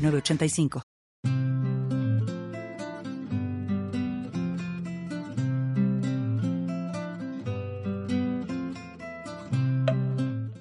985.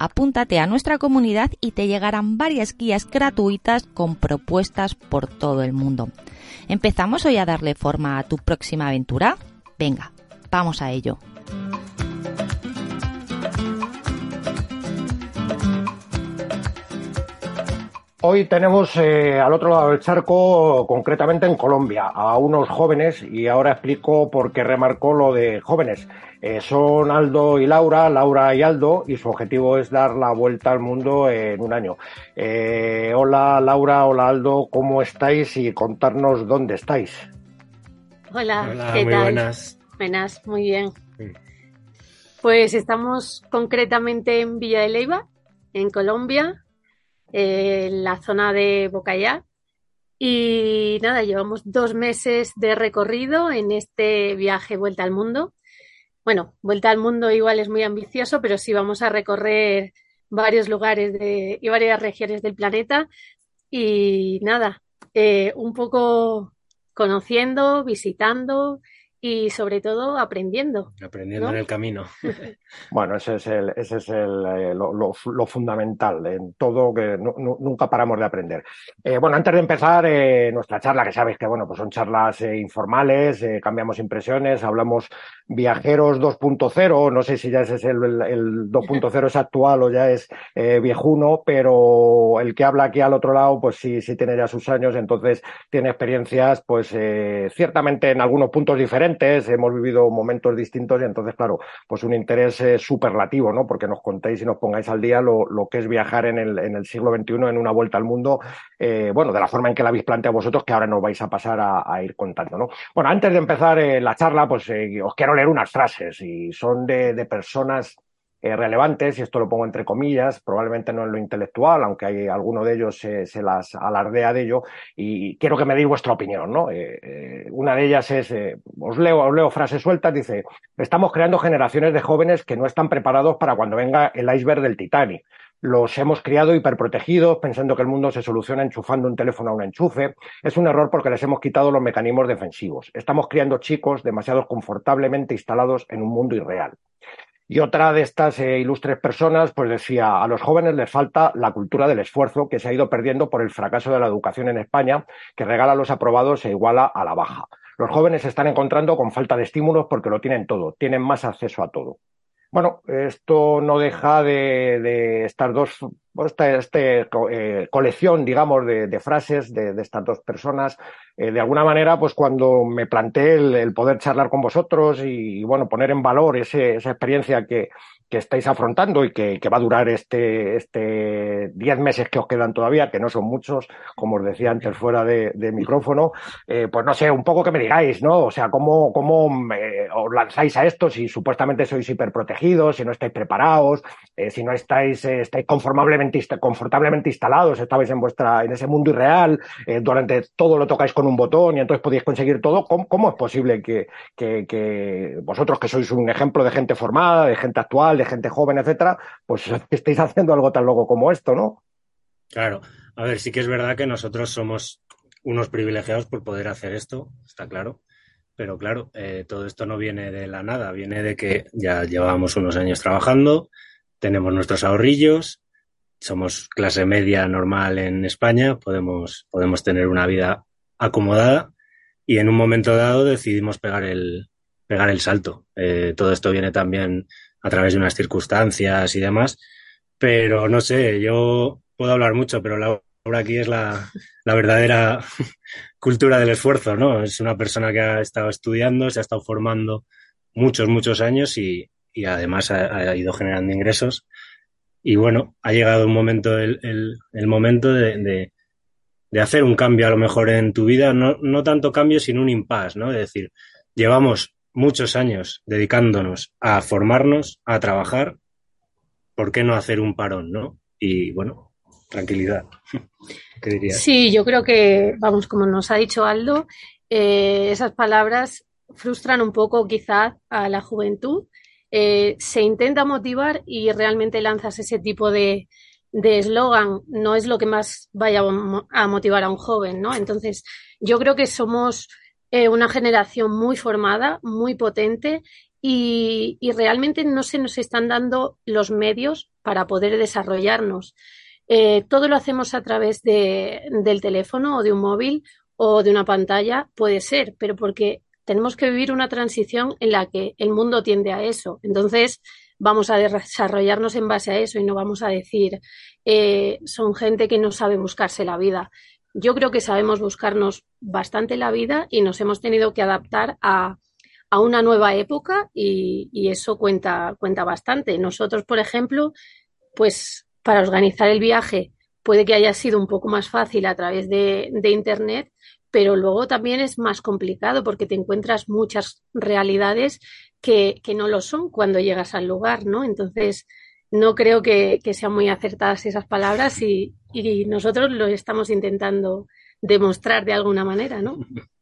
apúntate a nuestra comunidad y te llegarán varias guías gratuitas con propuestas por todo el mundo. ¿Empezamos hoy a darle forma a tu próxima aventura? Venga, vamos a ello. Hoy tenemos eh, al otro lado del charco, concretamente en Colombia, a unos jóvenes y ahora explico por qué remarco lo de jóvenes. Eh, son Aldo y Laura, Laura y Aldo, y su objetivo es dar la vuelta al mundo en un año. Eh, hola Laura, hola Aldo, ¿cómo estáis y contarnos dónde estáis? Hola, ¿qué muy tal? Buenas. Buenas, muy bien. Pues estamos concretamente en Villa de Leyva, en Colombia, en la zona de Bocayá. Y nada, llevamos dos meses de recorrido en este viaje Vuelta al Mundo. Bueno, Vuelta al Mundo igual es muy ambicioso, pero sí vamos a recorrer varios lugares de, y varias regiones del planeta. Y nada, eh, un poco conociendo, visitando y sobre todo aprendiendo. Aprendiendo en el camino. bueno, ese es, el, ese es el, eh, lo, lo, fundamental en todo, que nunca paramos de aprender. Eh, bueno, antes de empezar eh, nuestra charla, que sabes que bueno, pues son charlas eh, informales, eh, cambiamos impresiones, hablamos viajeros 2.0, no sé si ya ese es el, el, el 2.0 es actual o ya es viejuno, pero el que habla aquí al otro lado, pues sí, sí tiene ya sus años, entonces tiene experiencias, pues ciertamente en algunos puntos diferentes hemos vivido momentos distintos y entonces, claro, pues un interés eh, superlativo, ¿no? Porque nos contéis y nos pongáis al día lo, que es viajar en el, en el, siglo XXI en una vuelta al mundo, eh, bueno, de la forma en que la habéis planteado vosotros, que ahora nos vais a pasar a, ir contando, ¿no? Bueno, antes de empezar eh, la charla, pues os quiero leer unas frases y son de personas eh, relevantes, y esto lo pongo entre comillas, probablemente no en lo intelectual, aunque hay alguno de ellos eh, se las alardea de ello, y quiero que me deis vuestra opinión, ¿no? Eh, una de ellas es, os leo, os leo frases sueltas, dice, estamos creando generaciones de jóvenes que no están preparados para cuando venga el iceberg del Titanic. Los hemos criado hiperprotegidos, pensando que el mundo se soluciona enchufando un teléfono a un enchufe. Es un error porque les hemos quitado los mecanismos defensivos. Estamos criando chicos demasiado confortablemente instalados en un mundo irreal. Y otra de estas eh, ilustres personas, pues decía, a los jóvenes les falta la cultura del esfuerzo que se ha ido perdiendo por el fracaso de la educación en España, que regala los aprobados e iguala a la baja. Los jóvenes se están encontrando con falta de estímulos porque lo tienen todo, tienen más acceso a todo. Bueno, esto no deja de, de estar dos esta, este, eh, colección, digamos, de, de frases de, de, estas dos personas. Eh, de alguna manera, pues cuando me planteé el, el poder charlar con vosotros y, y, bueno, poner en valor ese, esa experiencia que, que estáis afrontando y que, va a durar este, este diez meses que os quedan todavía, que no son muchos, como os decía antes fuera de, micrófono, eh, pues no sé, un poco que me digáis, ¿no? O sea, cómo, cómo eh, os lanzáis a esto si supuestamente sois hiperprotegidos, si no estáis preparados, eh, si no estáis, estáis conformablemente confortablemente instalados, estabais en vuestra, en ese mundo irreal, durante todo lo tocáis con un botón y entonces podéis conseguir todo. ¿Cómo, cómo es posible que, que, que, vosotros, que sois un ejemplo de gente formada, de gente actual, de gente joven, etcétera, pues estéis haciendo algo tan loco como esto, ¿no? Claro, a ver, sí que es verdad que nosotros somos unos privilegiados por poder hacer esto, está claro. Pero claro, eh, todo esto no viene de la nada, viene de que ya llevábamos unos años trabajando, tenemos nuestros ahorrillos, somos clase media normal en España, podemos, podemos tener una vida acomodada y en un momento dado decidimos pegar el, pegar el salto. Eh, todo esto viene también a través de unas circunstancias y demás, pero no sé, yo puedo hablar mucho, pero la obra aquí es la, la verdadera cultura del esfuerzo, ¿no? Es una persona que ha estado estudiando, se ha estado formando muchos, muchos años y, y además ha, ido generando ingresos. Y bueno, ha llegado un momento, el, el, momento de, de, hacer un cambio a lo mejor en tu vida, no, no tanto cambio, sino un impasse, ¿no? Es decir, llevamos muchos años dedicándonos a formarnos, a trabajar, ¿por qué no hacer un parón, no? Y bueno, tranquilidad. ¿Qué dirías? Sí, yo creo que, vamos, como nos ha dicho Aldo, eh, esas palabras frustran un poco quizás a la juventud. Eh, se intenta motivar y realmente lanzas ese tipo de eslogan, no es lo que más vaya a motivar a un joven, ¿no? Entonces, yo creo que somos eh, una generación muy formada, muy potente y, realmente no se nos están dando los medios para poder desarrollarnos. Eh, todo lo hacemos a través de, del teléfono o de un móvil o de una pantalla, puede ser, pero porque tenemos que vivir una transición en la que el mundo tiende a eso. Entonces, vamos a desarrollarnos en base a eso y no vamos a decir, eh, son gente que no sabe buscarse la vida yo creo que sabemos buscarnos bastante la vida y nos hemos tenido que adaptar a, a una nueva época y, y, eso cuenta, cuenta bastante. Nosotros, por ejemplo, pues para organizar el viaje puede que haya sido un poco más fácil a través de, de Internet, pero luego también es más complicado porque te encuentras muchas realidades que, que no lo son cuando llegas al lugar, ¿no? Entonces, no creo que, que, sean muy acertadas esas palabras y, y nosotros lo estamos intentando demostrar de alguna manera, ¿no?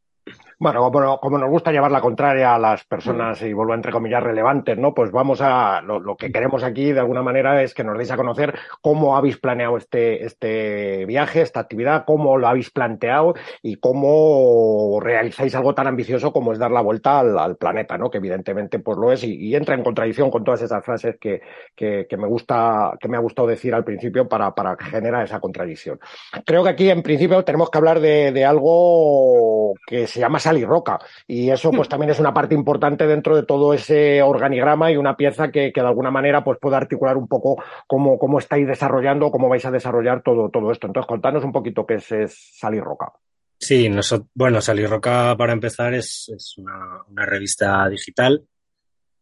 Bueno, como, nos gusta llevar la contraria a las personas, y vuelvo a entrecomillar, relevantes, ¿no? Pues vamos a, lo, que queremos aquí de alguna manera es que nos deis a conocer cómo habéis planeado este, este viaje, esta actividad, cómo lo habéis planteado y cómo realizáis algo tan ambicioso como es dar la vuelta al, planeta, ¿no? Que evidentemente pues lo es y, entra en contradicción con todas esas frases que, que, me gusta, que me ha gustado decir al principio para, para generar esa contradicción. Creo que aquí en principio tenemos que hablar de algo que se llama y roca. Y eso pues hmm. también es una parte importante dentro de todo ese organigrama y una pieza que, que de alguna manera pues puede articular un poco cómo, cómo estáis desarrollando, cómo vais a desarrollar todo, todo esto. Entonces, contanos un poquito qué es, es y Roca. Sí, bueno, Sal Roca para empezar es, es una, una, revista digital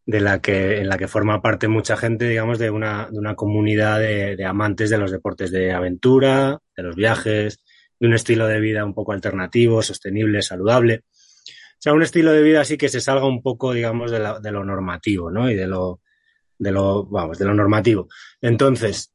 de la que, en la que forma parte mucha gente, digamos, de una, de una comunidad de, de amantes de los deportes de aventura, de los viajes, de un estilo de vida un poco alternativo, sostenible, saludable. Sea, un estilo de vida así que se salga un poco, digamos, de, de lo normativo, ¿no? Y de lo, de lo, vamos, de lo normativo. Entonces,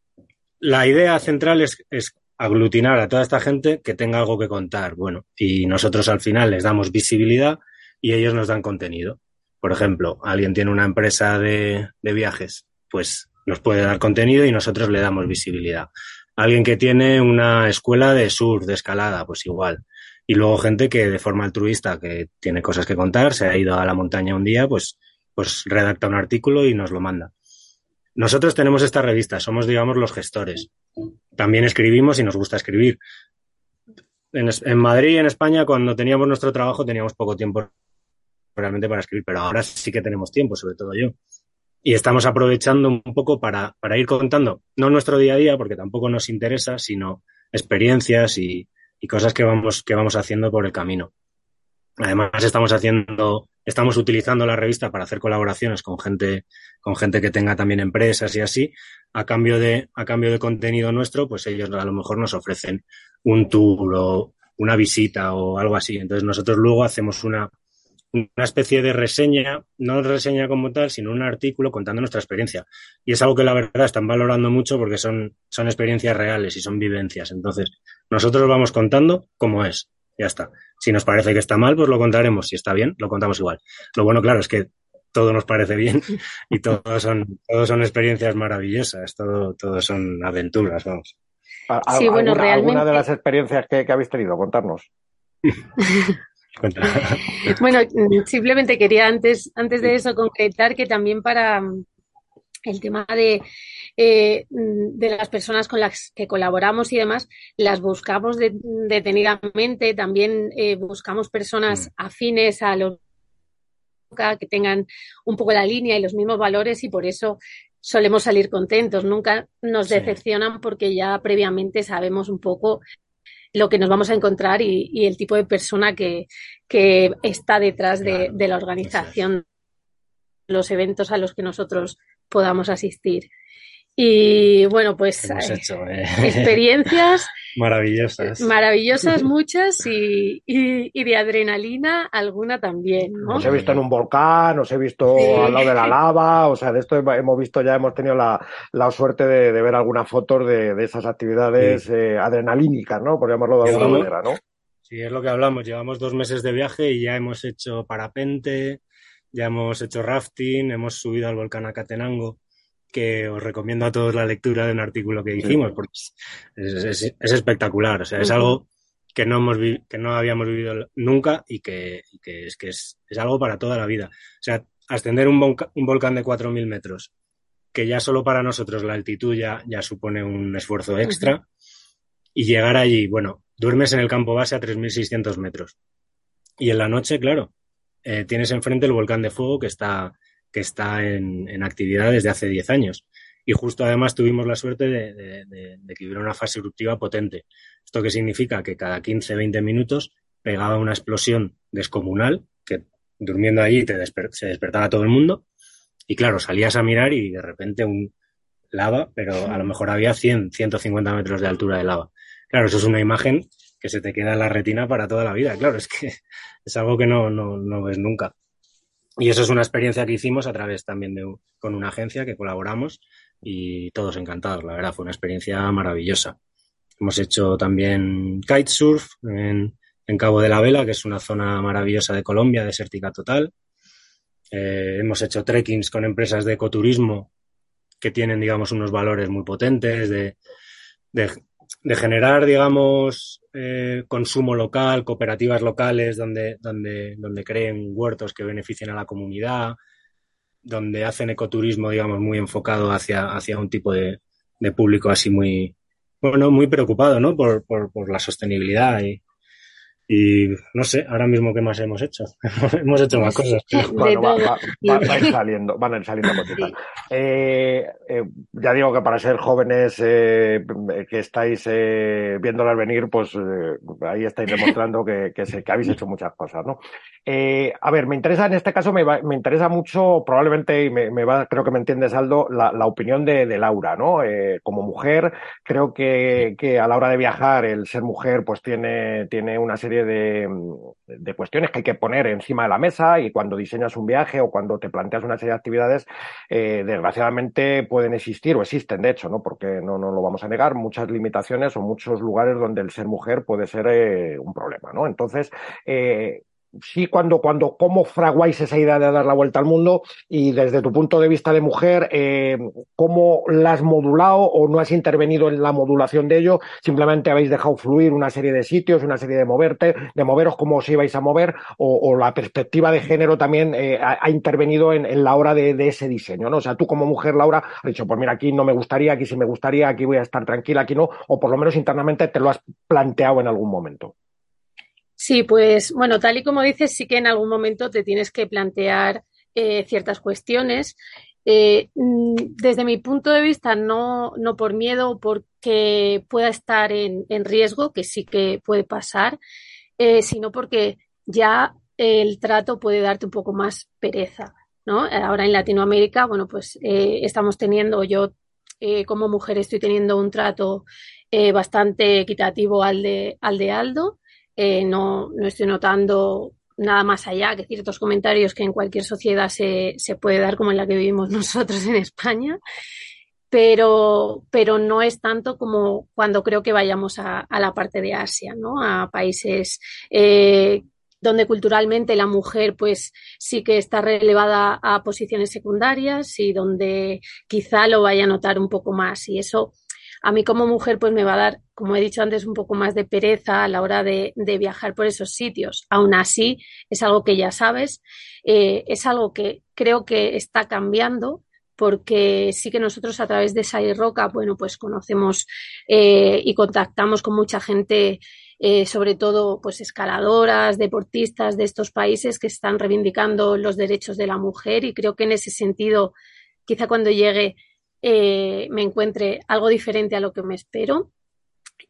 la idea central es, es aglutinar a toda esta gente que tenga algo que contar. Bueno, y nosotros al final les damos visibilidad y ellos nos dan contenido. Por ejemplo, alguien tiene una empresa de, de viajes, pues nos puede dar contenido y nosotros le damos visibilidad. Alguien que tiene una escuela de surf, de escalada, pues igual. Y luego gente que de forma altruista, que tiene cosas que contar, se ha ido a la montaña un día, pues, pues redacta un artículo y nos lo manda. Nosotros tenemos esta revista, somos, digamos, los gestores. También escribimos y nos gusta escribir. En, Madrid en España, cuando teníamos nuestro trabajo, teníamos poco tiempo realmente para escribir, pero ahora sí que tenemos tiempo, sobre todo yo. Y estamos aprovechando un poco para, para ir contando, no nuestro día a día, porque tampoco nos interesa, sino experiencias y, y cosas que vamos, que vamos haciendo por el camino. Además, estamos haciendo, estamos utilizando la revista para hacer colaboraciones con gente, con gente que tenga también empresas y así. A cambio de, a cambio de contenido nuestro, pues ellos a lo mejor nos ofrecen un tour o una visita o algo así. Entonces nosotros luego hacemos una, una especie de reseña, no reseña como tal, sino un artículo contando nuestra experiencia. Y es algo que la verdad están valorando mucho porque son, son experiencias reales y son vivencias. Entonces, nosotros vamos contando cómo es. Ya está. Si nos parece que está mal, pues lo contaremos. Si está bien, lo contamos igual. Lo bueno, claro, es que todo nos parece bien y todo son, todo son experiencias maravillosas, todo, todo son aventuras, vamos. Sí, bueno, realmente... ¿Alguna de las experiencias que, que habéis tenido? Contarnos. bueno, simplemente quería antes, antes de eso concretar que también para mm, el tema de eh, de las personas con las que colaboramos y demás, las buscamos detenidamente. También eh, buscamos personas mm. afines a los que tengan un poco la línea y los mismos valores y por eso solemos salir contentos. Nunca nos decepcionan porque ya previamente sabemos un poco lo que nos vamos a encontrar y, el tipo de persona que, está detrás de, de la organización, los eventos a los que nosotros podamos asistir. Y bueno, pues eh, eh, experiencias maravillosas. Maravillosas muchas y, y, de adrenalina alguna también. ¿no? Os he visto en un volcán, os he visto al lado de la lava, o sea, de esto hemos visto ya, hemos tenido la, la suerte de, de, ver algunas fotos de, de esas actividades eh, adrenalínicas, ¿no? Por llamarlo de alguna manera, ¿no? Sí, es lo que hablamos. Llevamos dos meses de viaje y ya hemos hecho parapente, ya hemos hecho rafting, hemos subido al volcán Acatenango que os recomiendo a todos la lectura de un artículo que hicimos, porque es, espectacular, o sea, es algo que no, hemos que no habíamos vivido nunca y que, es que es, algo para toda la vida. O sea, ascender un, un volcán de 4.000 metros, que ya solo para nosotros la altitud ya, ya supone un esfuerzo extra, y llegar allí, bueno, duermes en el campo base a 3.600 metros. Y en la noche, claro, eh, tienes enfrente el volcán de fuego que está que está en, actividad desde hace 10 años. Y justo además tuvimos la suerte de, que hubiera una fase eruptiva potente. ¿Esto qué significa? Que cada 15, 20 minutos pegaba una explosión descomunal que durmiendo allí te se despertaba todo el mundo. Y claro, salías a mirar y de repente un lava, pero a lo mejor había 100, 150 metros de altura de lava. Claro, eso es una imagen que se te queda en la retina para toda la vida. Claro, es que es algo que no, no, no ves nunca. Y eso es una experiencia que hicimos a través también de con una agencia que colaboramos y todos encantados, la verdad, fue una experiencia maravillosa. Hemos hecho también kitesurf en, en Cabo de la Vela, que es una zona maravillosa de Colombia, desértica total. Eh, hemos hecho trekkings con empresas de ecoturismo que tienen, digamos, unos valores muy potentes de, de de generar, digamos, eh, consumo local, cooperativas locales donde, donde, donde creen huertos que beneficien a la comunidad, donde hacen ecoturismo, digamos, muy enfocado hacia, hacia un tipo de, de público así muy, bueno, muy preocupado, ¿no? Por, por, por la sostenibilidad y, y no sé, ahora mismo qué más hemos hecho. hemos hecho más cosas. Bueno, va, van a ir saliendo, van a ir saliendo cositas. Eh, eh, ya digo que para ser jóvenes eh, que estáis eh, viéndolas venir, pues eh, ahí estáis demostrando que, que, se, que, habéis hecho muchas cosas, ¿no? Eh, a ver, me interesa en este caso, me, va, me interesa mucho, probablemente, y me, me, va, creo que me entiendes, Aldo, la, la opinión de, de, Laura, ¿no? como mujer, creo que, que a la hora de viajar, el ser mujer, pues tiene, tiene una serie de, de, cuestiones que hay que poner encima de la mesa y cuando diseñas un viaje o cuando te planteas una serie de actividades, eh, desgraciadamente pueden existir o existen, de hecho, ¿no? Porque no, no lo vamos a negar, muchas limitaciones o muchos lugares donde el ser mujer puede ser eh, un problema, ¿no? Entonces, eh, sí cuando, cuando, cómo fraguáis esa idea de dar la vuelta al mundo y desde tu punto de vista de mujer, eh, cómo la has modulado o no has intervenido en la modulación de ello, simplemente habéis dejado fluir una serie de sitios, una serie de moverte, de moveros cómo os ibais a mover o, o la perspectiva de género también eh, ha, ha, intervenido en, en la hora de, de, ese diseño, ¿no? O sea, tú como mujer, Laura, has dicho, pues mira, aquí no me gustaría, aquí sí me gustaría, aquí voy a estar tranquila, aquí no, o por lo menos internamente te lo has planteado en algún momento. Sí, pues bueno, tal y como dices, sí que en algún momento te tienes que plantear eh, ciertas cuestiones. Eh, mm, desde mi punto de vista, no, no por miedo o porque pueda estar en, en, riesgo, que sí que puede pasar, eh, sino porque ya el trato puede darte un poco más pereza. ¿no? Ahora en Latinoamérica, bueno, pues eh, estamos teniendo, yo como mujer estoy teniendo un trato bastante equitativo al de, al de Aldo eh, no, no estoy notando nada más allá que ciertos comentarios que en cualquier sociedad se, se puede dar como en la que vivimos nosotros en España, pero, pero no es tanto como cuando creo que vayamos a, la parte de Asia, ¿no? A países eh, donde culturalmente la mujer pues sí que está relevada a posiciones secundarias y donde quizá lo vaya a notar un poco más y eso a mí como mujer pues me va a dar, como he dicho antes, un poco más de pereza a la hora de, viajar por esos sitios. Aún así, es algo que ya sabes, eh, es algo que creo que está cambiando, porque sí que nosotros a través de Sai Roca, bueno, pues conocemos eh, y contactamos con mucha gente, eh, sobre todo pues escaladoras, deportistas de estos países que están reivindicando los derechos de la mujer y creo que en ese sentido, quizá cuando llegue eh, me encuentre algo diferente a lo que me espero.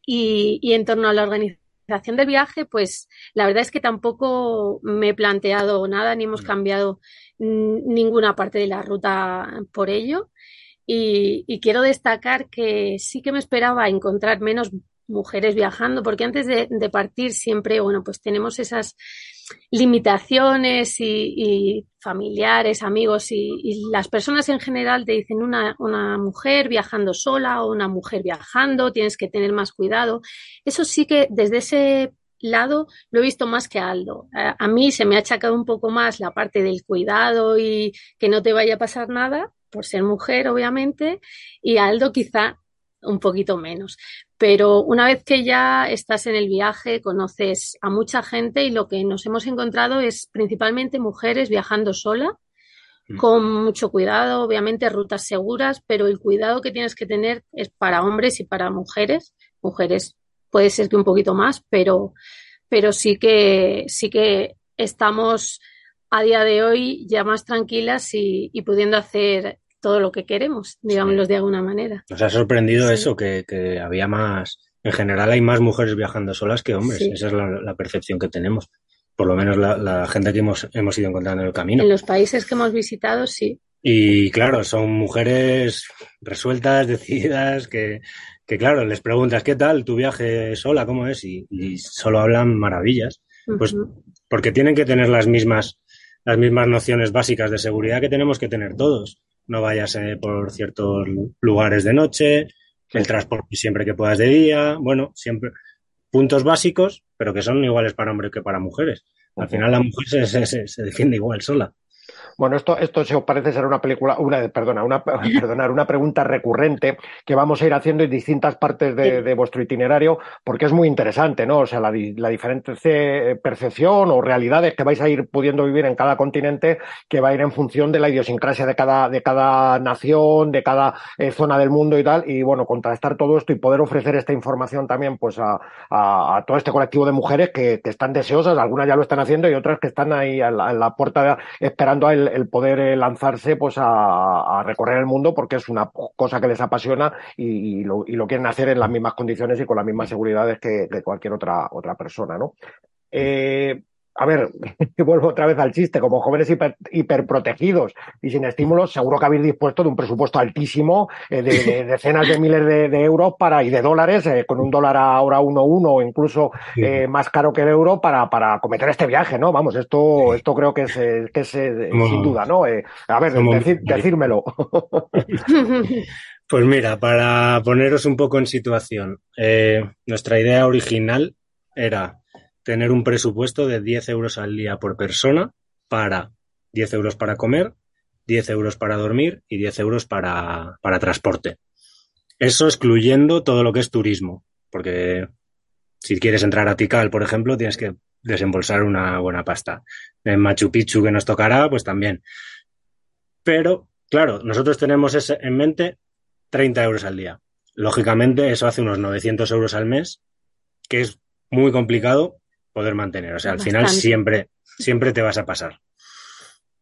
Y, y en torno a la organización del viaje, pues la verdad es que tampoco me he planteado nada ni hemos mm. cambiado ninguna parte de la ruta por ello. Y, quiero destacar que sí que me esperaba encontrar menos mujeres viajando, porque antes de, partir siempre, bueno, pues tenemos esas limitaciones y, familiares, amigos y, las personas en general te dicen una, una mujer viajando sola o una mujer viajando, tienes que tener más cuidado. Eso sí que desde ese lado lo he visto más que a Aldo. A, mí se me ha achacado un poco más la parte del cuidado y que no te vaya a pasar nada, por ser mujer, obviamente, y Aldo quizá un poquito menos. Pero una vez que ya estás en el viaje, conoces a mucha gente y lo que nos hemos encontrado es principalmente mujeres viajando sola, mm. con mucho cuidado, obviamente rutas seguras, pero el cuidado que tienes que tener es para hombres y para mujeres. Mujeres puede ser que un poquito más, pero, pero sí que, sí que estamos a día de hoy ya más tranquilas y, pudiendo hacer todo lo que queremos, digámoslo de alguna manera. Nos ha sorprendido eso, que, había más, en general hay más mujeres viajando solas que hombres, esa es la, percepción que tenemos, por lo menos la, gente que hemos, hemos ido encontrando en el camino. En los países que hemos visitado, sí. Y claro, son mujeres resueltas, decididas, que, que claro, les preguntas, ¿qué tal tu viaje sola? ¿Cómo es? Y, solo hablan maravillas. Pues porque tienen que tener las mismas, las mismas nociones básicas de seguridad que tenemos que tener todos. No vayas eh, por ciertos lugares de noche, el transporte siempre que puedas de día, bueno, siempre puntos básicos, pero que son iguales para hombres que para mujeres. Al final la mujer se defiende igual sola. Bueno, esto, esto se os parece ser una película, una, perdona, una, perdonar, una pregunta recurrente que vamos a ir haciendo en distintas partes de, vuestro itinerario, porque es muy interesante, ¿no? O sea, la, la, diferente percepción o realidades que vais a ir pudiendo vivir en cada continente, que va a ir en función de la idiosincrasia de cada, de cada nación, de cada eh, zona del mundo y tal. Y bueno, contrastar todo esto y poder ofrecer esta información también, pues, a, a, todo este colectivo de mujeres que, que, están deseosas, algunas ya lo están haciendo y otras que están ahí en la, la puerta esperando a el, el poder eh, lanzarse pues a, recorrer el mundo porque es una cosa que les apasiona y, lo, quieren hacer en las mismas condiciones y con las mismas seguridades que, que cualquier otra, otra persona, ¿no? Eh, a ver, vuelvo otra vez al chiste, como jóvenes hiper, hiperprotegidos y sin estímulos, seguro que habéis dispuesto de un presupuesto altísimo, eh, de, decenas de miles de, euros para, y de dólares, eh, con un dólar ahora 1.1 o incluso eh, más caro que el euro para, para cometer este viaje, ¿no? Vamos, esto, esto creo que es, que es sin duda, ¿no? a ver, decírmelo. Pues mira, para poneros un poco en situación, nuestra idea original era tener un presupuesto de 10 euros al día por persona para 10 euros para comer, 10 euros para dormir y 10 euros para, para transporte. Eso excluyendo todo lo que es turismo, porque si quieres entrar a Tikal, por ejemplo, tienes que desembolsar una buena pasta. En Machu Picchu, que nos tocará, pues también. Pero, claro, nosotros tenemos ese, en mente 30 euros al día. Lógicamente, eso hace unos 900 euros al mes, que es muy complicado poder mantener. O sea, al final siempre, siempre te vas a pasar.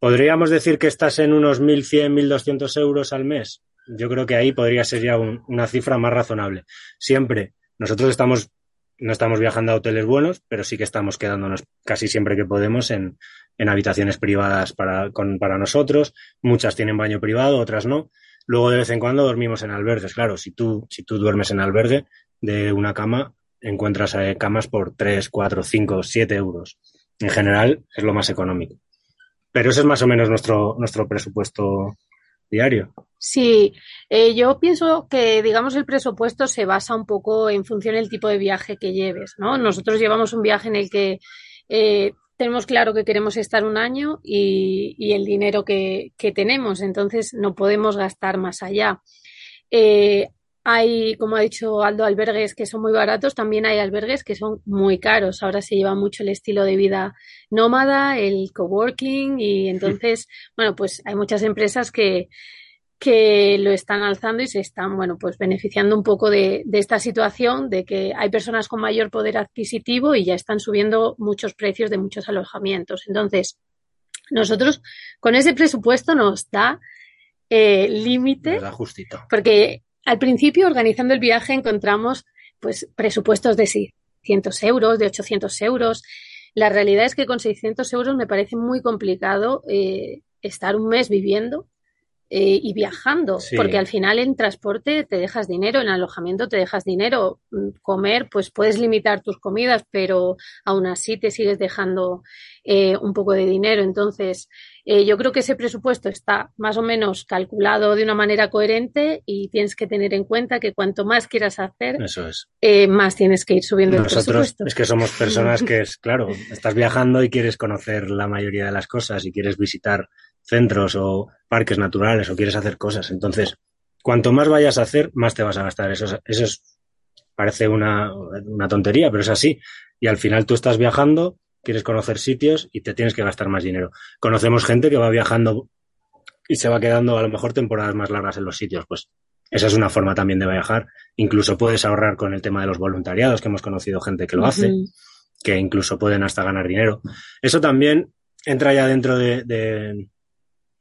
¿Podríamos decir que estás en unos 1.100, 1.200 euros al mes? Yo creo que ahí podría ser ya una cifra más razonable. Siempre, nosotros estamos, no estamos viajando a hoteles buenos, pero sí que estamos quedándonos casi siempre que podemos en, en habitaciones privadas para, con, para nosotros. Muchas tienen baño privado, otras no. Luego de vez en cuando dormimos en albergues. Claro, si tú, si tú duermes en albergue de una cama, encuentras eh, camas por 3, 4, 5, 7 euros. En general es lo más económico. Pero ese es más o menos nuestro, nuestro presupuesto diario. Sí, eh, yo pienso que, digamos, el presupuesto se basa un poco en función del tipo de viaje que lleves, ¿no? Nosotros llevamos un viaje en el que eh, tenemos claro que queremos estar un año y, el dinero que, que, tenemos, entonces no podemos gastar más allá. Hay, como ha dicho Aldo, albergues que son muy baratos, también hay albergues que son muy caros. Ahora se lleva mucho el estilo de vida nómada, el coworking y entonces, bueno, pues hay muchas empresas que, que lo están alzando y se están, bueno, pues beneficiando un poco de, esta situación, de que hay personas con mayor poder adquisitivo y ya están subiendo muchos precios de muchos alojamientos. Entonces, nosotros con ese presupuesto nos da eh, límite. Porque al principio, organizando el viaje, encontramos pues presupuestos de 600 euros, de 800 euros. La realidad es que con 600 euros me parece muy complicado eh, estar un mes viviendo eh, y viajando, porque al final en transporte te dejas dinero, en alojamiento te dejas dinero, comer, pues puedes limitar tus comidas, pero aún así te sigues dejando eh, un poco de dinero. Entonces, eh, yo creo que ese presupuesto está más o menos calculado de una manera coherente y tienes que tener en cuenta que cuanto más quieras hacer, Eso es. más tienes que ir subiendo el presupuesto. Es que somos personas que es, claro, estás viajando y quieres conocer la mayoría de las cosas y quieres visitar centros o parques naturales o quieres hacer cosas. Entonces, cuanto más vayas a hacer, más te vas a gastar. Eso, eso es, parece una, una tontería, pero es así. Y al final tú estás viajando, quieres conocer sitios y te tienes que gastar más dinero. Conocemos gente que va viajando y se va quedando a lo mejor temporadas más largas en los sitios. Pues esa es una forma también de viajar. Incluso puedes ahorrar con el tema de los voluntariados, que hemos conocido gente que lo hace, que incluso pueden hasta ganar dinero. Eso también entra ya dentro de,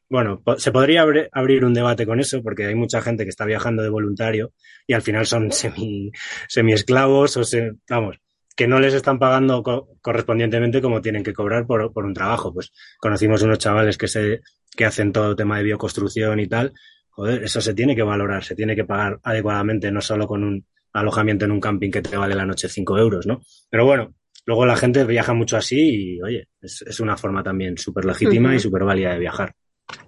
bueno, se podría abrir un debate con eso, porque hay mucha gente que está viajando de voluntario y al final son semi, semi esclavos o vamos, que no les están pagando correspondientemente como tienen que cobrar por, por, un trabajo. Pues conocimos unos chavales que se, que hacen todo el tema de bioconstrucción y tal. Joder, eso se tiene que valorar, se tiene que pagar adecuadamente, no solo con un alojamiento en un camping que te vale la noche cinco euros, ¿no? Pero bueno, luego la gente viaja mucho así y, oye, es, es una forma también súper legítima y súper válida de viajar.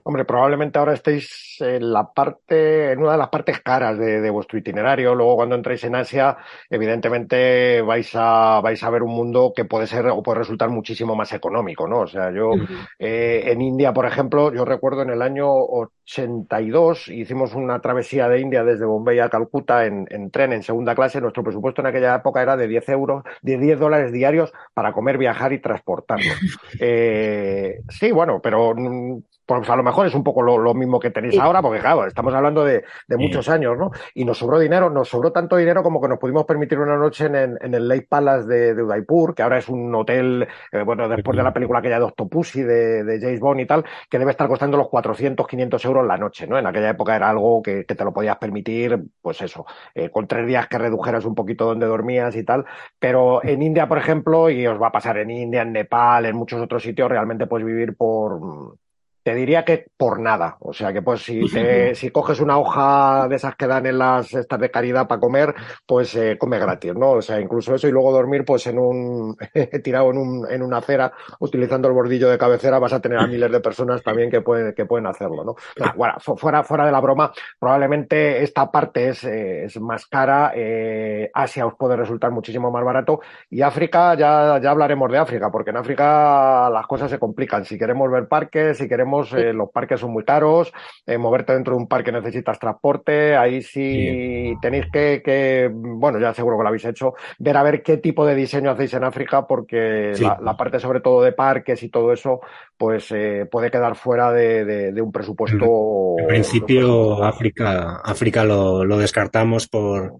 Hombre, probablemente ahora estéis en la parte, en una de las partes caras de, vuestro itinerario. Luego, cuando entréis en Asia, evidentemente vais a, vais a ver un mundo que puede ser o puede resultar muchísimo más económico, ¿no? O sea, yo eh, en India, por ejemplo, yo recuerdo en el año 82 hicimos una travesía de India desde Bombay a Calcuta en, tren en segunda clase. Nuestro presupuesto en aquella época era de 10 euros, de 10 dólares diarios para comer, viajar y transportarnos. Eh, sí, bueno, pero mm, pues a lo mejor es un poco lo, mismo que tenéis ahora, porque claro, estamos hablando de, muchos años, ¿no? Y nos sobró dinero, nos sobró tanto dinero como que nos pudimos permitir una noche en, el Lake Palace de, Udaipur, que ahora es un hotel, eh, bueno, después de la película aquella de Octopussy, de, de James Bond y tal, que debe estar costando los 400, 500 euros la noche, ¿no? En aquella época era algo que, te lo podías permitir, pues eso, eh, con tres días que redujeras un poquito donde dormías y tal, pero en India, por ejemplo, y os va a pasar en India, en Nepal, en muchos otros sitios, realmente puedes vivir por te diría que por nada. O sea que pues si, si coges una hoja de esas que dan en las estas de caridad para comer, pues eh, come gratis, ¿no? O sea, incluso eso y luego dormir pues en un tirado en, un, en una acera utilizando el bordillo de cabecera vas a tener a miles de personas también que pueden, que pueden hacerlo, ¿no? bueno, fuera, fuera de la broma, probablemente esta parte es, eh, es más cara, eh, Asia os puede resultar muchísimo más barato y África, ya, ya hablaremos de África, porque en África las cosas se complican. Si queremos ver parques, si queremos eh, los parques son muy caros, eh, moverte dentro de un parque necesitas transporte, ahí sí, tenéis que, bueno, ya seguro que lo habéis hecho, ver a ver qué tipo de diseño hacéis en África, porque la, parte sobre todo de parques y todo eso, pues eh, puede quedar fuera de, un presupuesto. En principio, África, África lo, descartamos por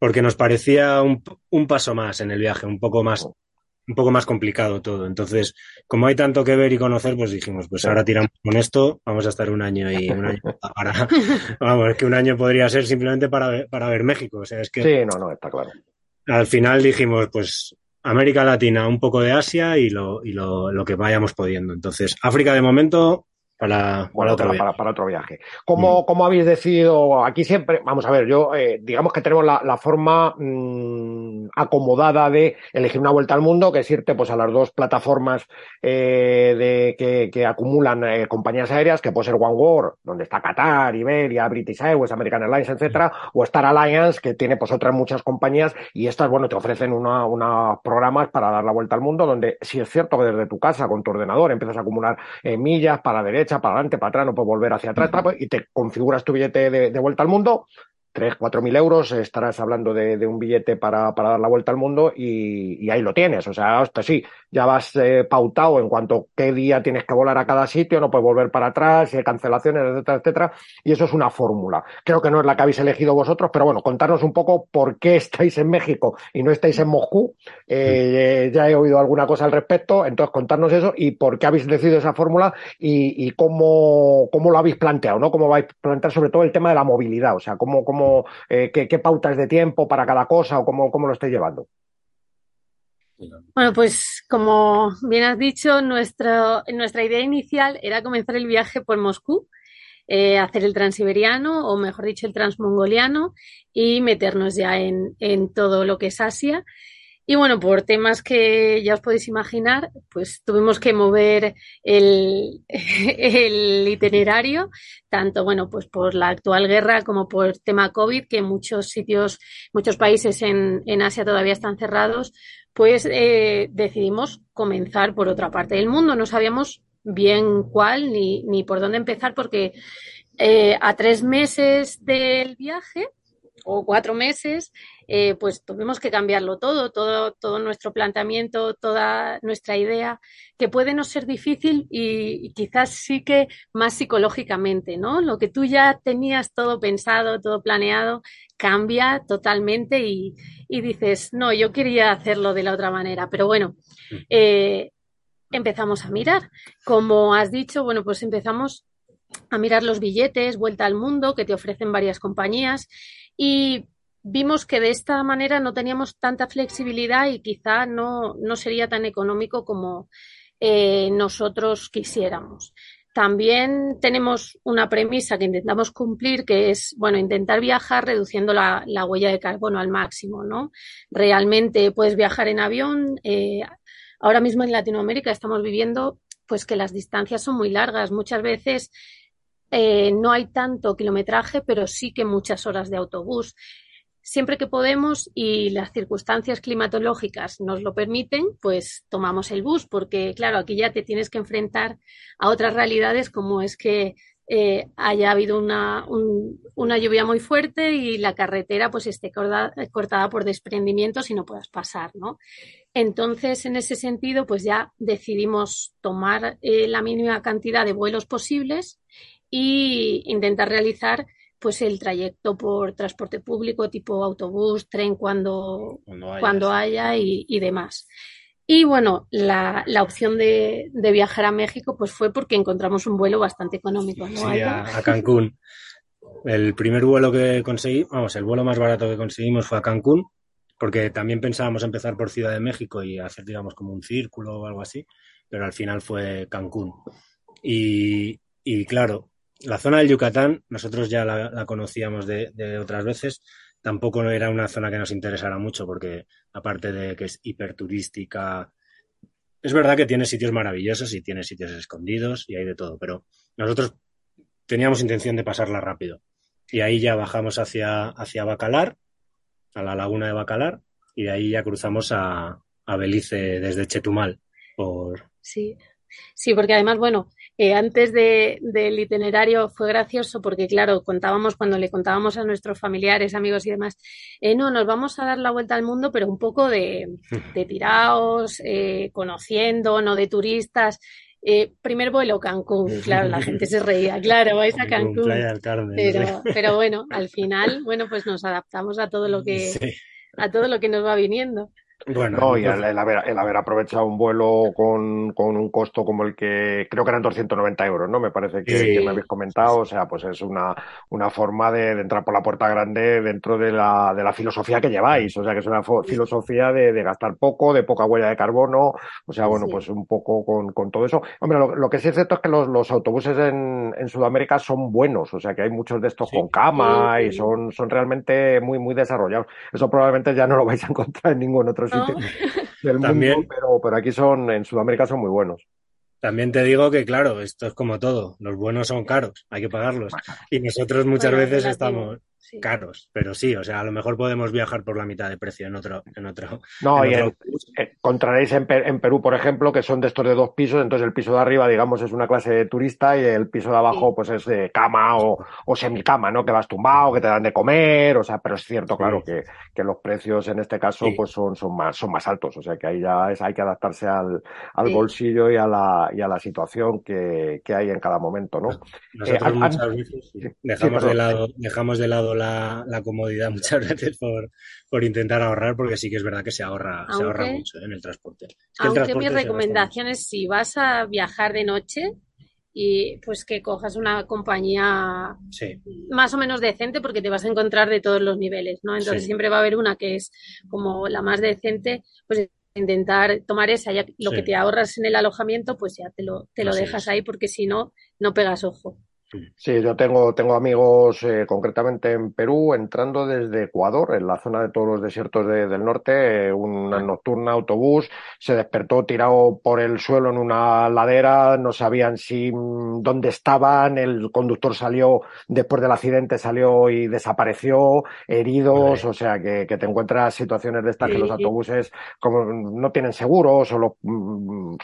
porque nos parecía un, un, paso más en el viaje, un poco más un poco más complicado todo. Entonces, como hay tanto que ver y conocer, pues dijimos, pues ahora tiramos con esto, vamos a estar un año y un año para, vamos, es que un año podría ser simplemente para, para ver México. O sea, es que. Sí, no, no, está claro. Al final dijimos, pues América Latina, un poco de Asia y lo, y lo, lo que vayamos pudiendo. Entonces, África de momento para, para, otro para, para, otro viaje. ¿Cómo, mm. habéis decidido? Aquí siempre, vamos a ver, yo, eh, digamos que tenemos la, la forma mm, acomodada de elegir una vuelta al mundo, que es irte pues, a las dos plataformas eh, de, que, que acumulan eh, compañías aéreas, que puede ser One World, donde está Qatar, Iberia, British Airways, American Airlines, etcétera, o Star Alliance, que tiene pues otras muchas compañías, y estas, bueno, te ofrecen unos una programas para dar la vuelta al mundo, donde si es cierto que desde tu casa, con tu ordenador, empiezas a acumular millas para derecha para adelante, para atrás, no puedes volver hacia atrás, y te configuras tu billete de, vuelta al mundo, 3, 4 mil euros, estarás hablando de, un billete para, dar la vuelta al mundo y, ahí lo tienes. O sea, hasta sí, ya vas eh, pautado en cuanto a qué día tienes que volar a cada sitio, no puedes volver para atrás, hay cancelaciones, etcétera, etcétera. Y eso es una fórmula. Creo que no es la que habéis elegido vosotros, pero bueno, contarnos un poco por qué estáis en México y no estáis en Moscú. Eh, ya he oído alguna cosa al respecto, entonces contarnos eso y por qué habéis decidido esa fórmula y, cómo, cómo lo habéis planteado, ¿no? Cómo vais a plantear sobre todo el tema de la movilidad, o sea, cómo, cómo eh, qué, pautas de tiempo para cada cosa o cómo, cómo lo estáis llevando. Bueno, pues como bien has dicho, nuestra, nuestra idea inicial era comenzar el viaje por Moscú, eh, hacer el transiberiano o mejor dicho el transmongoliano y meternos ya en, en todo lo que es Asia. Y bueno, por temas que ya os podéis imaginar, pues tuvimos que mover el, itinerario, tanto bueno, pues por la actual guerra como por tema COVID, que muchos sitios, muchos países en, en Asia todavía están cerrados, pues eh, decidimos comenzar por otra parte del mundo. No sabíamos bien cuál ni, ni por dónde empezar, porque eh, a tres meses del viaje o cuatro meses, eh, pues tuvimos que cambiarlo todo, todo, todo nuestro planteamiento, toda nuestra idea, que puede no ser difícil y, quizás sí que más psicológicamente, ¿no? Lo que tú ya tenías todo pensado, todo planeado, cambia totalmente y, dices, no, yo quería hacerlo de la otra manera, pero bueno, mm. eh, empezamos a mirar. Como has dicho, bueno, pues empezamos a mirar los billetes, vuelta al mundo que te ofrecen varias compañías y vimos que de esta manera no teníamos tanta flexibilidad y quizá no, no sería tan económico como eh, nosotros quisiéramos. También tenemos una premisa que intentamos cumplir, que es, bueno, intentar viajar reduciendo la, huella de carbono al máximo, ¿no? Realmente puedes viajar en avión. Eh, ahora mismo en Latinoamérica estamos viviendo, pues que las distancias son muy largas. Muchas veces eh, no hay tanto kilometraje, pero sí que muchas horas de autobús. Siempre que podemos y las circunstancias climatológicas nos lo permiten, pues tomamos el bus, porque claro, aquí ya te tienes que enfrentar a otras realidades como es que eh, haya habido una, una, lluvia muy fuerte y la carretera pues esté cortada, por desprendimientos y no puedas pasar, ¿no? Entonces, en ese sentido, pues ya decidimos tomar eh, la mínima cantidad de vuelos posibles y intentar realizar pues el trayecto por transporte público tipo autobús, tren cuando, cuando haya, y, demás. Y bueno, la, la opción de, de, viajar a México pues fue porque encontramos un vuelo bastante económico. ¿no? Sí, a, Cancún. El primer vuelo que conseguí, vamos, el vuelo más barato que conseguimos fue a Cancún, porque también pensábamos empezar por Ciudad de México y hacer, digamos, como un círculo o algo así, pero al final fue Cancún. Y, y claro, la zona del Yucatán, nosotros ya la, conocíamos de, otras veces, tampoco era una zona que nos interesara mucho porque aparte de que es hiperturística, es verdad que tiene sitios maravillosos y tiene sitios escondidos y hay de todo, pero nosotros teníamos intención de pasarla rápido. Y ahí ya bajamos hacia, hacia Bacalar, a la laguna de Bacalar, y de ahí ya cruzamos a, a Belice desde Chetumal. Por... Sí, sí, porque además, bueno, eh, antes del itinerario fue gracioso porque, claro, contábamos cuando le contábamos a nuestros familiares, amigos y demás, eh, no, nos vamos a dar la vuelta al mundo, pero un poco de, de tiraos, eh, conociendo, no de turistas. primer vuelo Cancún, claro, la gente se reía, claro, vais a Cancún. pero, pero bueno, al final, bueno, pues nos adaptamos a todo lo que, a todo lo que nos va viniendo. Bueno, no, y el, haber, aprovechado un vuelo con, un costo como el que creo que eran 290 euros, ¿no? Me parece que, me habéis comentado. O sea, pues es una, una forma de, entrar por la puerta grande dentro de la, de la filosofía que lleváis. O sea, que es una filosofía de, gastar poco, de poca huella de carbono. O sea, bueno, pues un poco con, con todo eso. Hombre, lo, que sí es cierto es que los, los autobuses en, en, Sudamérica son buenos. O sea, que hay muchos de estos con cama y son, son realmente muy, muy desarrollados. Eso probablemente ya no lo vais a encontrar en ningún otro del mundo, pero, pero aquí son, en Sudamérica son muy buenos. También te digo que, claro, esto es como todo, los buenos son caros, hay que pagarlos. Y nosotros muchas veces estamos, caros, pero sí, o sea, a lo mejor podemos viajar por la mitad de precio en otro. En otro no, y eh, encontraréis en, Perú, por ejemplo, que son de estos de dos pisos, entonces el piso de arriba, digamos, es una clase de turista y el piso de abajo, pues es de cama o, o, semicama, ¿no? Que vas tumbado, que te dan de comer, o sea, pero es cierto, claro, que, que, los precios en este caso, pues son, son, más, son más altos, o sea, que ahí ya es, hay que adaptarse al, al bolsillo y a la, y a la situación que, que hay en cada momento, ¿no? Nosotros eh, muchas veces dejamos, de lado, dejamos de lado la, la comodidad muchas veces por, por, intentar ahorrar, porque sí que es verdad que se ahorra, se ahorra mucho en el transporte. aunque mi recomendación es si vas a viajar de noche, y pues que cojas una compañía más o menos decente porque te vas a encontrar de todos los niveles, ¿no? Entonces siempre va a haber una que es como la más decente, pues intentar tomar esa, ya lo que te ahorras en el alojamiento, pues ya te lo, te lo dejas ahí porque si no, no pegas ojo. Sí, yo tengo, tengo amigos eh, concretamente en Perú, entrando desde Ecuador, en la zona de todos los desiertos del norte, eh, una nocturna autobús, se despertó tirado por el suelo en una ladera, no sabían si mm, dónde estaban, el conductor salió después del accidente, salió y desapareció, heridos, o sea que, que, te encuentras situaciones de estas que los autobuses como no tienen seguros o mm,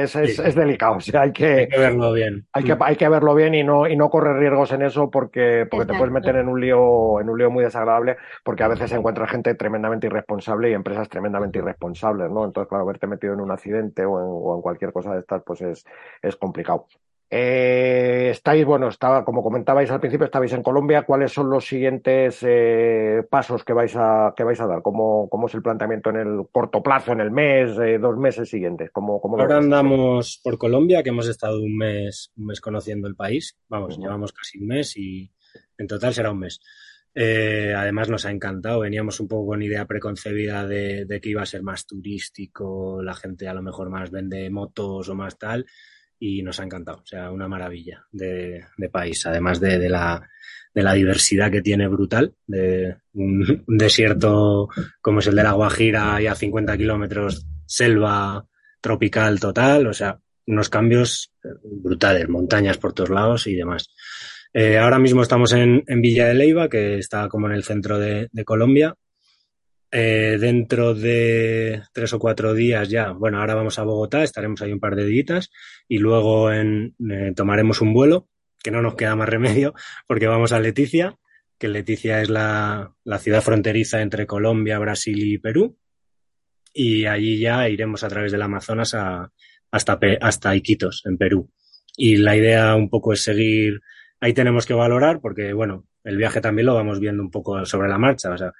es, es, es, delicado, o sea, hay que, hay que verlo bien. Hay que, hay que verlo bien y no y no correr riesgos en eso porque, porque te puedes meter en un lío, en un lío muy desagradable, porque a veces se encuentra gente tremendamente irresponsable y empresas tremendamente irresponsables, ¿no? Entonces, claro, haberte metido en un accidente o en, o en cualquier cosa de estas, pues es, es complicado. Eh, estáis, bueno, estaba, como comentabais al principio, estabais en Colombia. ¿Cuáles son los siguientes eh, pasos que vais a que vais a dar? ¿Cómo, ¿Cómo, es el planteamiento en el corto plazo, en el mes, eh, dos meses siguientes? ¿Cómo, cómo Ahora andamos por Colombia, que hemos estado un mes, un mes conociendo el país. Vamos, llevamos casi un mes y en total será un mes. Eh, además nos ha encantado, veníamos un poco con idea preconcebida de, de, que iba a ser más turístico, la gente a lo mejor más vende motos o más tal, y nos ha encantado. O sea, una maravilla de, país, además de, la, de la diversidad que tiene brutal, de un, desierto como es el de la Guajira y a 50 kilómetros, selva tropical total, o sea, unos cambios eh, brutales, montañas por todos lados y demás. Eh, ahora mismo estamos en, en, Villa de Leiva, que está como en el centro de, de Colombia, eh, dentro de tres o cuatro días ya, bueno, ahora vamos a Bogotá, estaremos ahí un par de días y luego en, eh, tomaremos un vuelo, que no nos queda más remedio, porque vamos a Leticia, que Leticia es la, ciudad fronteriza entre Colombia, Brasil y Perú. Y allí ya iremos a través del Amazonas a, hasta, hasta Iquitos, en Perú. Y la idea un poco es seguir, ahí tenemos que valorar, porque bueno, el viaje también lo vamos viendo un poco sobre la marcha. O sea,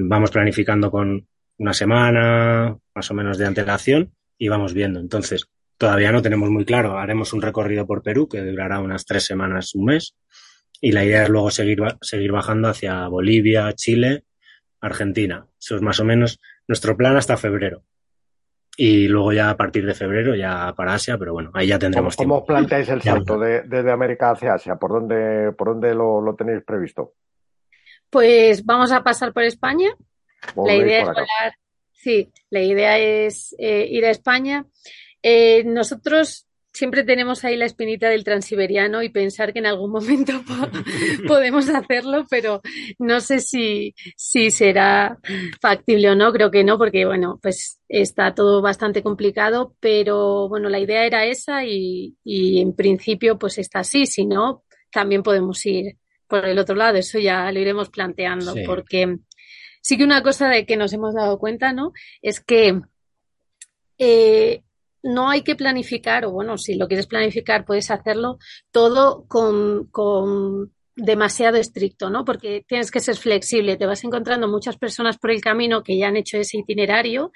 vamos planificando con una semana más o menos de antelación y vamos viendo. Entonces, todavía no tenemos muy claro. Haremos un recorrido por Perú que durará unas tres semanas, un mes. Y la idea es luego seguir, seguir bajando hacia Bolivia, Chile, Argentina. Eso es más o menos nuestro plan hasta febrero. Y luego ya a partir de febrero ya para Asia, pero bueno, ahí ya tendremos ¿Cómo, tiempo. ¿Cómo planteáis el salto de, desde América hacia Asia? ¿Por dónde, por dónde lo, lo tenéis previsto? Pues vamos a pasar por España. la idea es volar. Sí, la idea es eh, ir a España. Eh, nosotros siempre tenemos ahí la espinita del transiberiano y pensar que en algún momento podemos hacerlo, pero no sé si, si será factible o no, creo que no, porque bueno, pues está todo bastante complicado, pero bueno, la idea era esa y, y en principio pues está así, si no, también podemos ir por el otro lado, eso ya lo iremos planteando, porque sí que una cosa de que nos hemos dado cuenta, ¿no? Es que eh, no hay que planificar, o bueno, si lo quieres planificar, puedes hacerlo todo con, con demasiado estricto, ¿no? Porque tienes que ser flexible. Te vas encontrando muchas personas por el camino que ya han hecho ese itinerario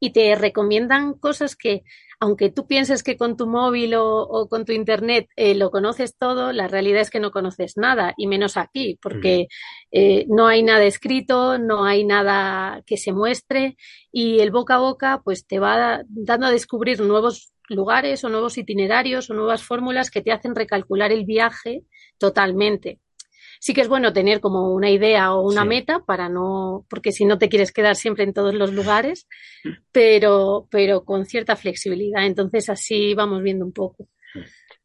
y te recomiendan cosas que aunque tú pienses que con tu móvil o, con tu internet eh, lo conoces todo, la realidad es que no conoces nada, y menos aquí, porque eh, no hay nada escrito, no hay nada que se muestre, y el boca a boca pues te va dando a descubrir nuevos lugares o nuevos itinerarios o nuevas fórmulas que te hacen recalcular el viaje totalmente sí que es bueno tener como una idea o una meta para no, porque si no te quieres quedar siempre en todos los lugares, pero, pero con cierta flexibilidad. Entonces así vamos viendo un poco.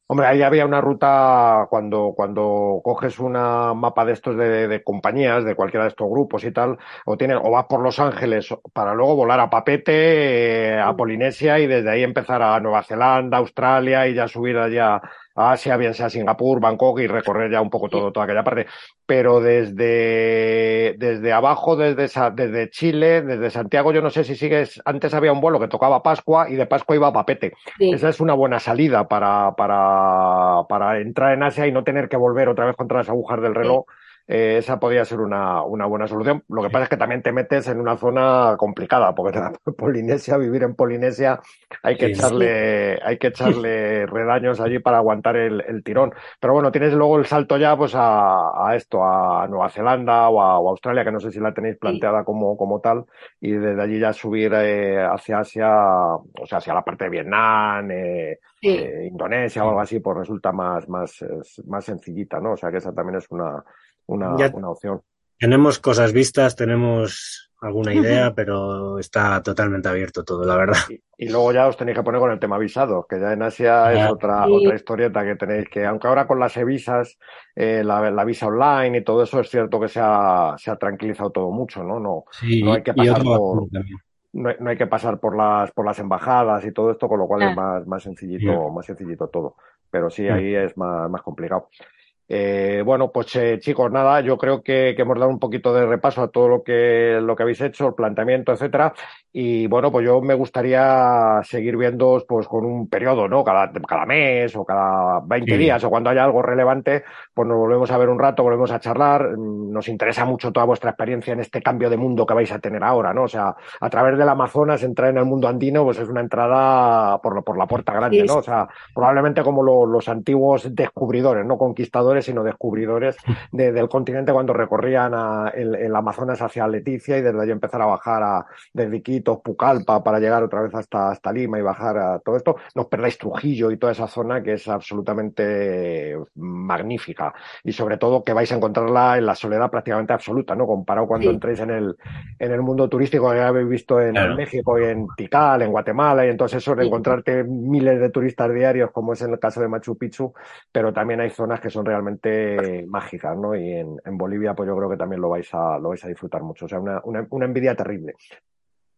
Hombre, ahí había una ruta cuando, cuando coges una mapa de estos de, compañías, de cualquiera de estos grupos y tal, o tienes, o vas por Los Ángeles para luego volar a Papete, eh, a Polinesia y desde ahí empezar a Nueva Zelanda, Australia y ya subir allá Asia, bien sea Singapur, Bangkok y recorrer ya un poco todo, toda aquella parte. Pero desde, desde abajo, desde, desde Chile, desde Santiago, yo no sé si sigues, antes había un vuelo que tocaba Pascua y de Pascua iba a Papete. Esa es una buena salida para, para, para entrar en Asia y no tener que volver otra vez contra las agujas del reloj. Eh, esa podría ser una, una, buena solución. Lo que pasa es que también te metes en una zona complicada, porque Polinesia, vivir en Polinesia, hay que echarle, hay que echarle redaños allí para aguantar el, el, tirón. Pero bueno, tienes luego el salto ya pues a, a esto, a Nueva Zelanda o a, Australia, que no sé si la tenéis planteada como, como tal, y desde allí ya subir eh, hacia Asia, o sea, hacia la parte de Vietnam, eh Indonesia o algo así, pues resulta más, más, más sencillita, ¿no? O sea que esa también es una, una, una opción. Tenemos cosas vistas, tenemos alguna idea, pero está totalmente abierto todo, la verdad. Y, luego ya os tenéis que poner con el tema visados, que ya en Asia es otra, otra historieta que tenéis que, aunque ahora con las e-visas, eh, la, visa online y todo eso, es cierto que se ha, se ha tranquilizado todo mucho, ¿no? No, no hay que pasar por. No hay, no hay, que pasar por las por las embajadas y todo esto, con lo cual es más, más sencillito, más sencillito todo. Pero sí, ahí es más, más complicado. Eh, bueno, pues eh, chicos, nada, yo creo que, que, hemos dado un poquito de repaso a todo lo que, lo que habéis hecho, el planteamiento, etcétera. Y bueno, pues yo me gustaría seguir viendo pues con un periodo, ¿no? Cada, cada mes o cada 20 días o cuando haya algo relevante, pues nos volvemos a ver un rato, volvemos a charlar. Nos interesa mucho toda vuestra experiencia en este cambio de mundo que vais a tener ahora, ¿no? O sea, a través del Amazonas entrar en el mundo andino, pues es una entrada por, por la puerta grande, ¿no? O sea, probablemente como los antiguos descubridores, ¿no? Conquistadores sino descubridores del continente cuando recorrían el, Amazonas hacia Leticia y desde allí empezar a bajar a, desde Iquitos, Pucallpa, para llegar otra vez hasta, hasta Lima y bajar a todo esto. No os perdáis Trujillo y toda esa zona que es absolutamente magnífica y sobre todo que vais a encontrarla en la soledad prácticamente absoluta, ¿no? Comparado cuando entréis en el, en el mundo turístico que habéis visto en, México y en Tikal, en Guatemala y entonces eso de encontrarte miles de turistas diarios como es en el caso de Machu Picchu, pero también hay zonas que son realmente realmente mágicas, ¿no? Y en, en, Bolivia, pues yo creo que también lo vais a, lo vais a disfrutar mucho. O sea, una, una, una envidia terrible.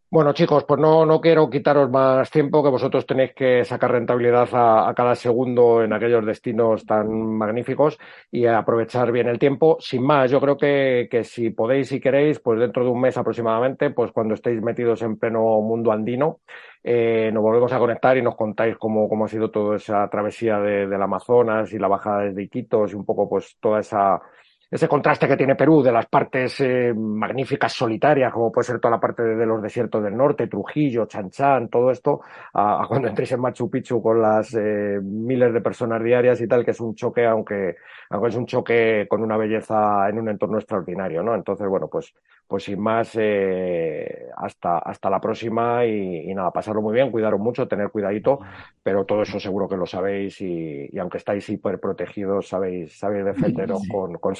Bueno, chicos, pues no, no quiero quitaros más tiempo, que vosotros tenéis que sacar rentabilidad a, cada segundo en aquellos destinos tan magníficos y aprovechar bien el tiempo. Sin más, yo creo que, que si podéis y queréis, pues dentro de un mes aproximadamente, pues cuando estéis metidos en pleno mundo andino, eh, nos volvemos a conectar y nos contáis cómo, cómo ha sido toda esa travesía de, del Amazonas y la bajada desde Iquitos y un poco pues toda esa ese contraste que tiene Perú de las partes eh, magníficas solitarias, como puede ser toda la parte de, los desiertos del norte, Trujillo, Chan todo esto, a, cuando entréis en Machu Picchu con las eh, miles de personas diarias y tal, que es un choque, aunque, aunque es un choque con una belleza en un entorno extraordinario, ¿no? Entonces, bueno, pues, pues sin más, eh, hasta, hasta la próxima y, nada, pasarlo muy bien, cuidaros mucho, tener cuidadito, pero todo eso seguro que lo sabéis y, y aunque estáis hiper protegidos, sabéis, sabéis defenderos con, con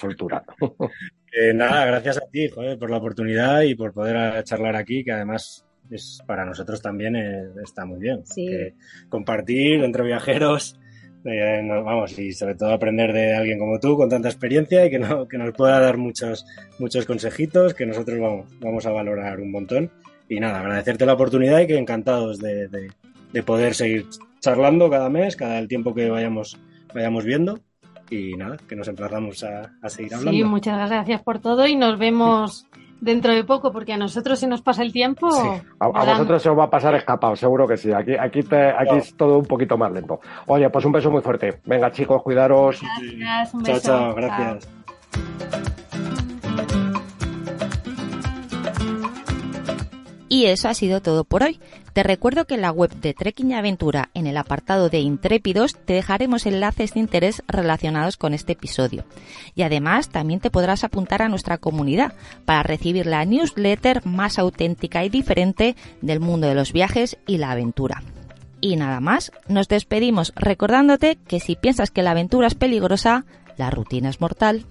nada, gracias a ti, por la oportunidad y por poder charlar aquí, que además es para nosotros también eh, está muy bien. compartir entre viajeros, eh, vamos, y sobre todo aprender de alguien como tú con tanta experiencia y que, no, que nos pueda dar muchos, muchos consejitos que nosotros vamos, vamos a valorar un montón. Y nada, agradecerte la oportunidad y que encantados de, de poder seguir charlando cada mes, cada el tiempo que vayamos, vayamos viendo y nada, que nos emplazamos a, seguir hablando. Sí, muchas gracias por todo y nos vemos dentro de poco, porque a nosotros se nos pasa el tiempo. A, vosotros se os va a pasar escapado, seguro que sí. Aquí, aquí, aquí es todo un poquito más lento. Oye, pues un beso muy fuerte. Venga, chicos, cuidaros. Gracias, un beso. Chao, chao, gracias. Y eso ha sido todo por hoy. Te recuerdo que en la web de Trekking y Aventura, en el apartado de Intrépidos, te dejaremos enlaces de interés relacionados con este episodio. Y además también te podrás apuntar a nuestra comunidad para recibir la newsletter más auténtica y diferente del mundo de los viajes y la aventura. Y nada más, nos despedimos recordándote que si piensas que la aventura es peligrosa, la rutina es mortal.